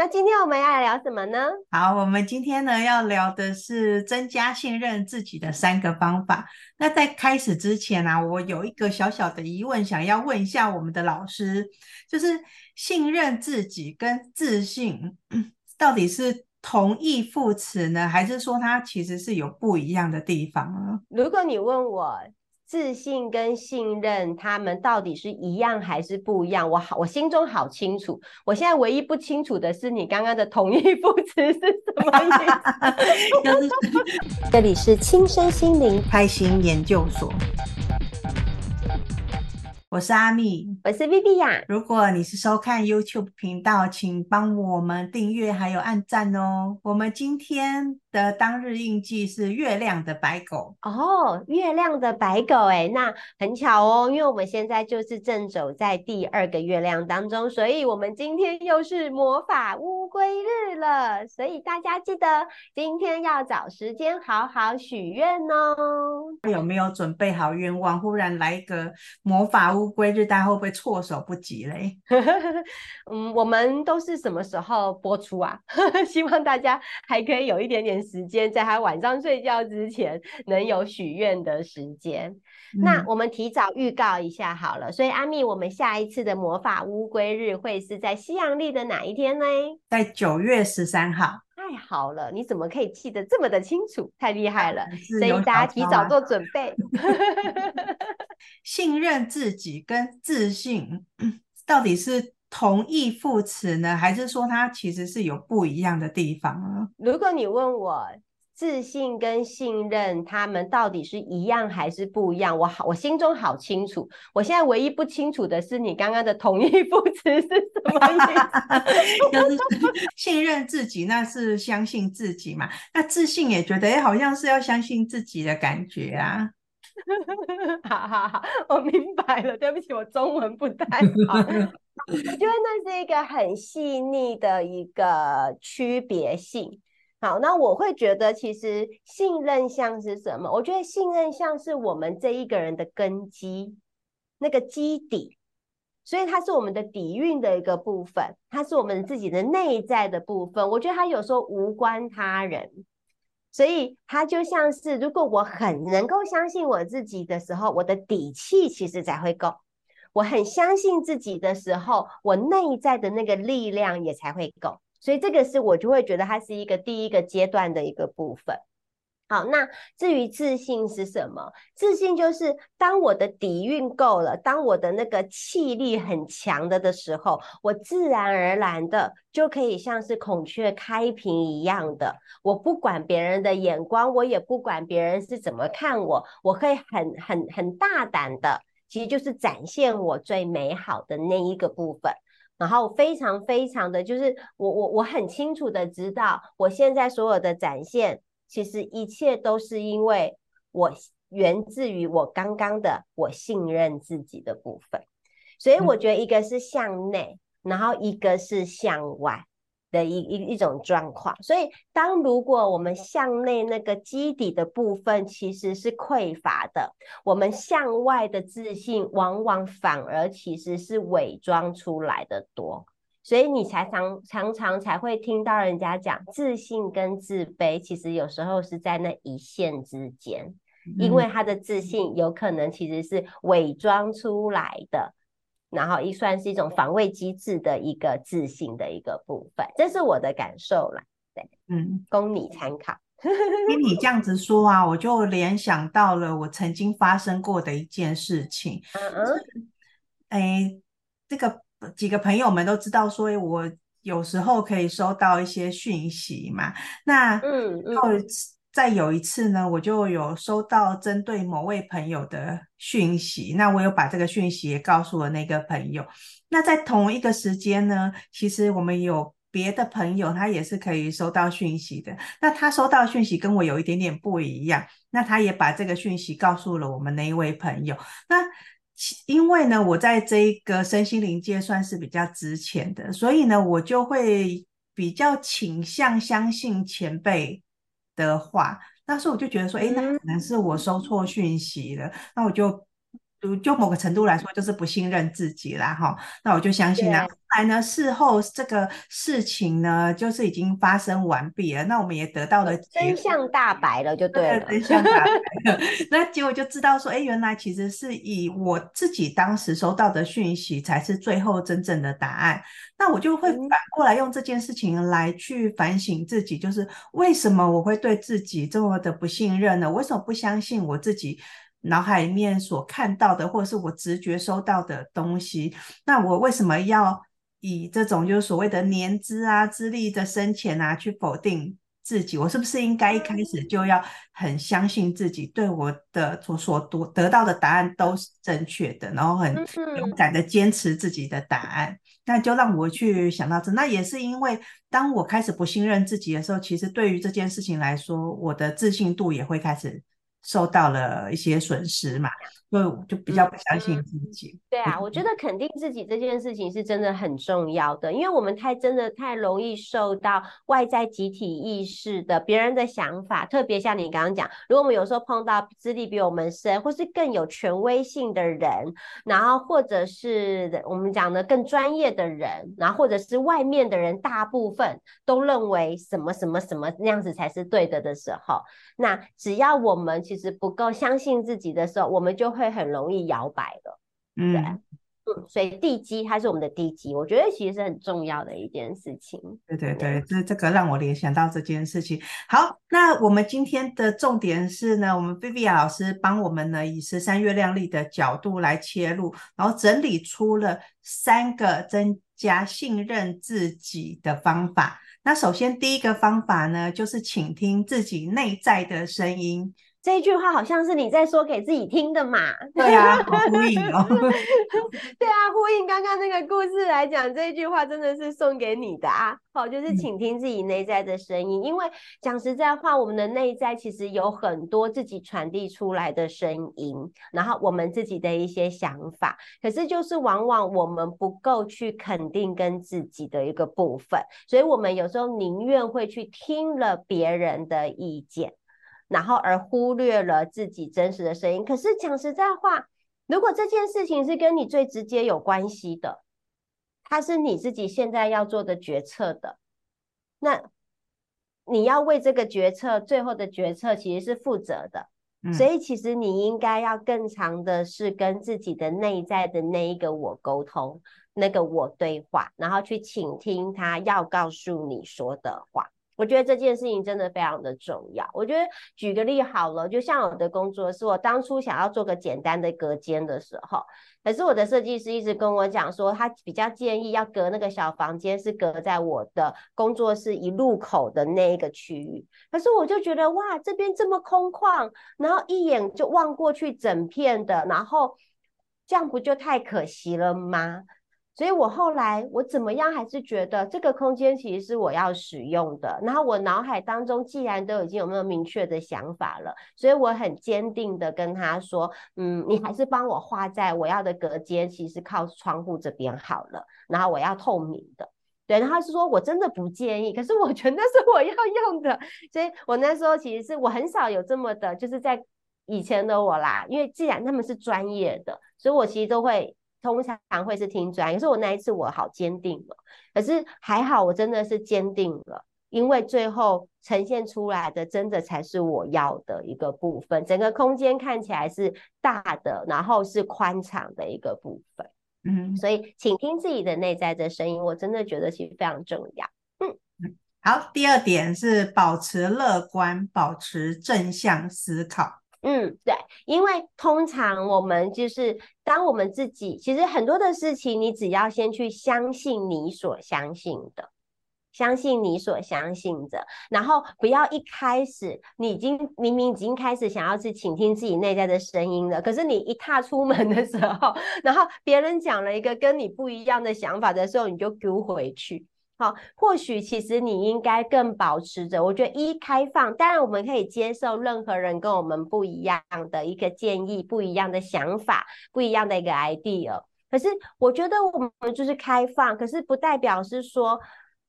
那今天我们要来聊什么呢？好，我们今天呢要聊的是增加信任自己的三个方法。那在开始之前呢、啊，我有一个小小的疑问，想要问一下我们的老师，就是信任自己跟自信到底是同义副词呢，还是说它其实是有不一样的地方呢？如果你问我。自信跟信任，他们到底是一样还是不一样？我好，我心中好清楚。我现在唯一不清楚的是，你刚刚的同义副词是什么意思？这里是轻身心灵开心研究所。我是阿蜜，我是 Viviya。如果你是收看 YouTube 频道，请帮我们订阅还有按赞哦。我们今天的当日印记是月亮的白狗哦，月亮的白狗哎，那很巧哦，因为我们现在就是正走在第二个月亮当中，所以我们今天又是魔法乌龟日了，所以大家记得今天要找时间好好许愿哦。有没有准备好愿望？忽然来一个魔法乌。乌龟日，大家会不会措手不及嘞？嗯，我们都是什么时候播出啊？希望大家还可以有一点点时间，在他晚上睡觉之前能有许愿的时间。嗯。那我们提早预告一下好了。所以阿蜜，我们下一次的魔法乌龟日会是在西洋历的哪一天呢？在九月十三号。太好了，你怎么可以记得这么的清楚？太厉害了！所以大家提早做准备。信任自己跟自信 到底是同义副词呢，还是说它其实是有不一样的地方呢？如果你问我。自信跟信任，他们到底是一样还是不一样？我好，我心中好清楚。我现在唯一不清楚的是，你刚刚的同义副词是什么意思？就是信任自己，那是相信自己嘛？那自信也觉得，哎，好像是要相信自己的感觉啊。好好好，我明白了。对不起，我中文不太好。我觉得那是一个很细腻的一个区别性。好，那我会觉得，其实信任像是什么？我觉得信任像是我们这一个人的根基，那个基底，所以它是我们的底蕴的一个部分，它是我们自己的内在的部分。我觉得它有时候无关他人，所以它就像是，如果我很能够相信我自己的时候，我的底气其实才会够。我很相信自己的时候，我内在的那个力量也才会够。所以这个是我就会觉得它是一个第一个阶段的一个部分。好，那至于自信是什么？自信就是当我的底蕴够了，当我的那个气力很强的的时候，我自然而然的就可以像是孔雀开屏一样的，我不管别人的眼光，我也不管别人是怎么看我，我会很很很大胆的，其实就是展现我最美好的那一个部分。然后非常非常的就是我我我很清楚的知道，我现在所有的展现，其实一切都是因为我源自于我刚刚的我信任自己的部分，所以我觉得一个是向内，然后一个是向外。的一一一种状况，所以当如果我们向内那个基底的部分其实是匮乏的，我们向外的自信往往反而其实是伪装出来的多，所以你才常常常才会听到人家讲自信跟自卑，其实有时候是在那一线之间，因为他的自信有可能其实是伪装出来的。然后一算是一种防卫机制的一个自信的一个部分，这是我的感受啦。对，嗯，供你参考。听你这样子说啊，我就联想到了我曾经发生过的一件事情。嗯嗯。哎，这个几个朋友们都知道，说我有时候可以收到一些讯息嘛。那嗯嗯。再有一次呢，我就有收到针对某位朋友的讯息，那我有把这个讯息也告诉了那个朋友。那在同一个时间呢，其实我们有别的朋友，他也是可以收到讯息的。那他收到讯息跟我有一点点不一样，那他也把这个讯息告诉了我们那一位朋友。那因为呢，我在这一个身心灵界算是比较值钱的，所以呢，我就会比较倾向相信前辈的话，那时候我就觉得说，哎，那可能是我收错讯息了。那我就就就某个程度来说，就是不信任自己啦。哈。那我就相信了。后来呢，事后这个事情呢，就是已经发生完毕了。那我们也得到了真相大白了，就对了。真相大白了，那结果就知道说，哎，原来其实是以我自己当时收到的讯息才是最后真正的答案。那我就会反过来用这件事情来去反省自己，就是为什么我会对自己这么的不信任呢？为什么不相信我自己？脑海里面所看到的，或者是我直觉收到的东西，那我为什么要以这种就是所谓的年资啊、资历的深浅啊去否定自己？我是不是应该一开始就要很相信自己，对我的所所得得到的答案都是正确的，然后很勇敢的坚持自己的答案？那就让我去想到这，那也是因为当我开始不信任自己的时候，其实对于这件事情来说，我的自信度也会开始。受到了一些损失嘛，就就比较不相信自己。嗯、对啊，我觉得肯定自己这件事情是真的很重要的，因为我们太真的太容易受到外在集体意识的别人的想法，特别像你刚刚讲，如果我们有时候碰到资历比我们深，或是更有权威性的人，然后或者是我们讲的更专业的人，然后或者是外面的人，大部分都认为什么什么什么那样子才是对的的时候，那只要我们。其实不够相信自己的时候，我们就会很容易摇摆了。嗯，对，嗯，所以地基它是我们的地基，我觉得其实是很重要的一件事情。对对对，这这个让我联想到这件事情。好，那我们今天的重点是呢，我们 Viviya 老师帮我们呢以十三月亮历的角度来切入，然后整理出了三个增加信任自己的方法。那首先第一个方法呢，就是倾听自己内在的声音。这一句话好像是你在说给自己听的嘛？对啊，呼应哦。对啊，呼应刚刚那个故事来讲，这一句话真的是送给你的啊。好，就是倾听自己内在的声音，嗯、因为讲实在话，我们的内在其实有很多自己传递出来的声音，然后我们自己的一些想法，可是就是往往我们不够去肯定跟自己的一个部分，所以我们有时候宁愿会去听了别人的意见。然后而忽略了自己真实的声音。可是讲实在话，如果这件事情是跟你最直接有关系的，它是你自己现在要做的决策的，那你要为这个决策最后的决策其实是负责的。嗯。所以其实你应该要更长的是跟自己的内在的那一个我沟通，那个我对话，然后去倾听他要告诉你说的话。我觉得这件事情真的非常的重要。我觉得举个例好了，就像我的工作是我当初想要做个简单的隔间的时候，可是我的设计师一直跟我讲说，他比较建议要隔那个小房间是隔在我的工作室一入口的那一个区域。可是我就觉得哇，这边这么空旷，然后一眼就望过去整片的，然后这样不就太可惜了吗？所以我后来我怎么样还是觉得这个空间其实是我要使用的。然后我脑海当中既然都已经有那么明确的想法了，所以我很坚定的跟他说：“嗯，你还是帮我画在我要的隔间，其实靠窗户这边好了。然后我要透明的，对。然后是说我真的不介意，可是我觉得那是我要用的。所以我那时候其实是我很少有这么的，就是在以前的我啦，因为既然他们是专业的，所以我其实都会。”通常会是听专业，可是我那一次我好坚定了，可是还好我真的是坚定了，因为最后呈现出来的真的才是我要的一个部分，整个空间看起来是大的，然后是宽敞的一个部分，嗯，所以请听自己的内在的声音，我真的觉得其实非常重要，嗯，好，第二点是保持乐观，保持正向思考。嗯，对，因为通常我们就是当我们自己，其实很多的事情，你只要先去相信你所相信的，相信你所相信的，然后不要一开始你已经明明已经开始想要去倾听自己内在的声音了，可是你一踏出门的时候，然后别人讲了一个跟你不一样的想法的时候，你就丢回去。好，或许其实你应该更保持着，我觉得一开放，当然我们可以接受任何人跟我们不一样的一个建议、不一样的想法、不一样的一个 idea。可是我觉得我们就是开放，可是不代表是说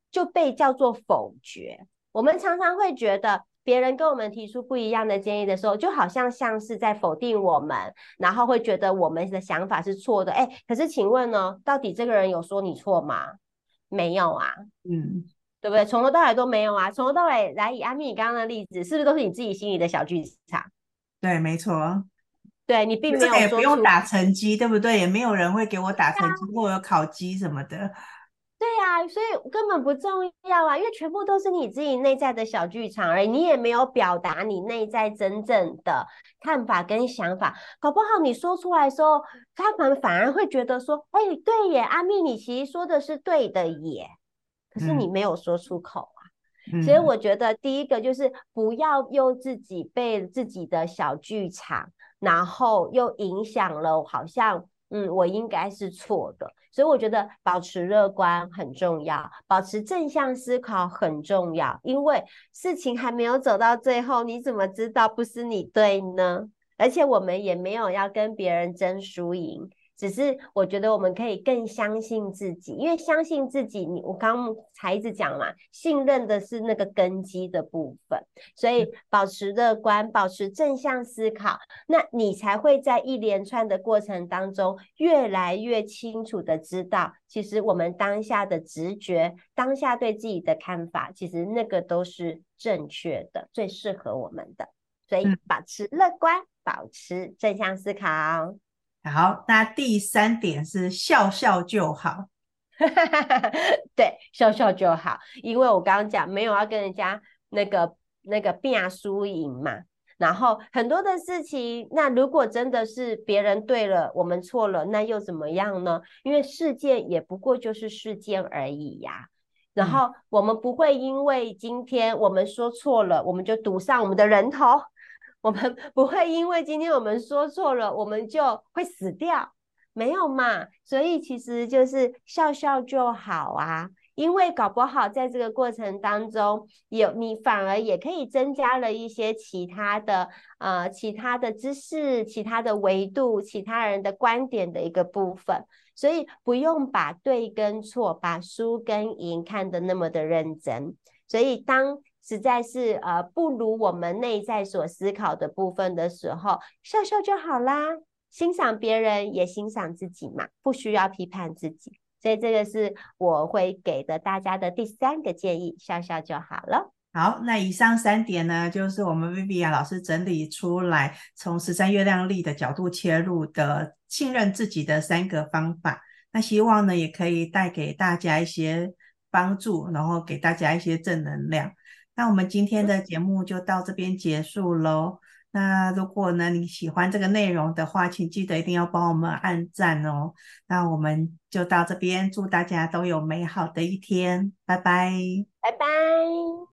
就被叫做否决。我们常常会觉得别人跟我们提出不一样的建议的时候，就好像像是在否定我们，然后会觉得我们的想法是错的。哎，可是请问呢，到底这个人有说你错吗？没有啊，嗯，对不对？从头到尾都没有啊，从头到尾来以阿蜜你刚刚的例子，是不是都是你自己心里的小剧场？对，没错。对，你并没有说，也不用打成绩，对不对？也没有人会给我打成绩，或者考绩什么的。对呀、啊，所以根本不重要啊，因为全部都是你自己内在的小剧场而已，你也没有表达你内在真正的看法跟想法。搞不好你说出来的时候，他们反而会觉得说：“哎，对耶，阿蜜，你其实说的是对的耶。”可是你没有说出口啊。嗯、所以我觉得第一个就是不要用自己被自己的小剧场。然后又影响了，好像嗯，我应该是错的，所以我觉得保持乐观很重要，保持正向思考很重要，因为事情还没有走到最后，你怎么知道不是你对呢？而且我们也没有要跟别人争输赢。只是我觉得我们可以更相信自己，因为相信自己，你我刚刚才一直讲嘛，信任的是那个根基的部分，所以保持乐观，保持正向思考，那你才会在一连串的过程当中，越来越清楚的知道，其实我们当下的直觉，当下对自己的看法，其实那个都是正确的，最适合我们的，所以保持乐观，保持正向思考。好，那第三点是笑笑就好。对，笑笑就好，因为我刚刚讲没有要跟人家那个那个辩输赢嘛。然后很多的事情，那如果真的是别人对了，我们错了，那又怎么样呢？因为事件也不过就是事件而已呀。然后我们不会因为今天我们说错了，我们就赌上我们的人头。我们 不会因为今天我们说错了，我们就会死掉，没有嘛？所以其实就是笑笑就好啊，因为搞不好在这个过程当中，有你反而也可以增加了一些其他的呃其他的知识、其他的维度、其他人的观点的一个部分，所以不用把对跟错、把输跟赢看得那么的认真，所以当。实在是呃不如我们内在所思考的部分的时候，笑笑就好啦。欣赏别人也欣赏自己嘛，不需要批判自己。所以这个是我会给的大家的第三个建议，笑笑就好了。好，那以上三点呢，就是我们 Vivian 老师整理出来，从十三月亮历的角度切入的信任自己的三个方法。那希望呢，也可以带给大家一些帮助，然后给大家一些正能量。那我们今天的节目就到这边结束喽。那如果呢，你喜欢这个内容的话，请记得一定要帮我们按赞哦。那我们就到这边，祝大家都有美好的一天，拜拜，拜拜。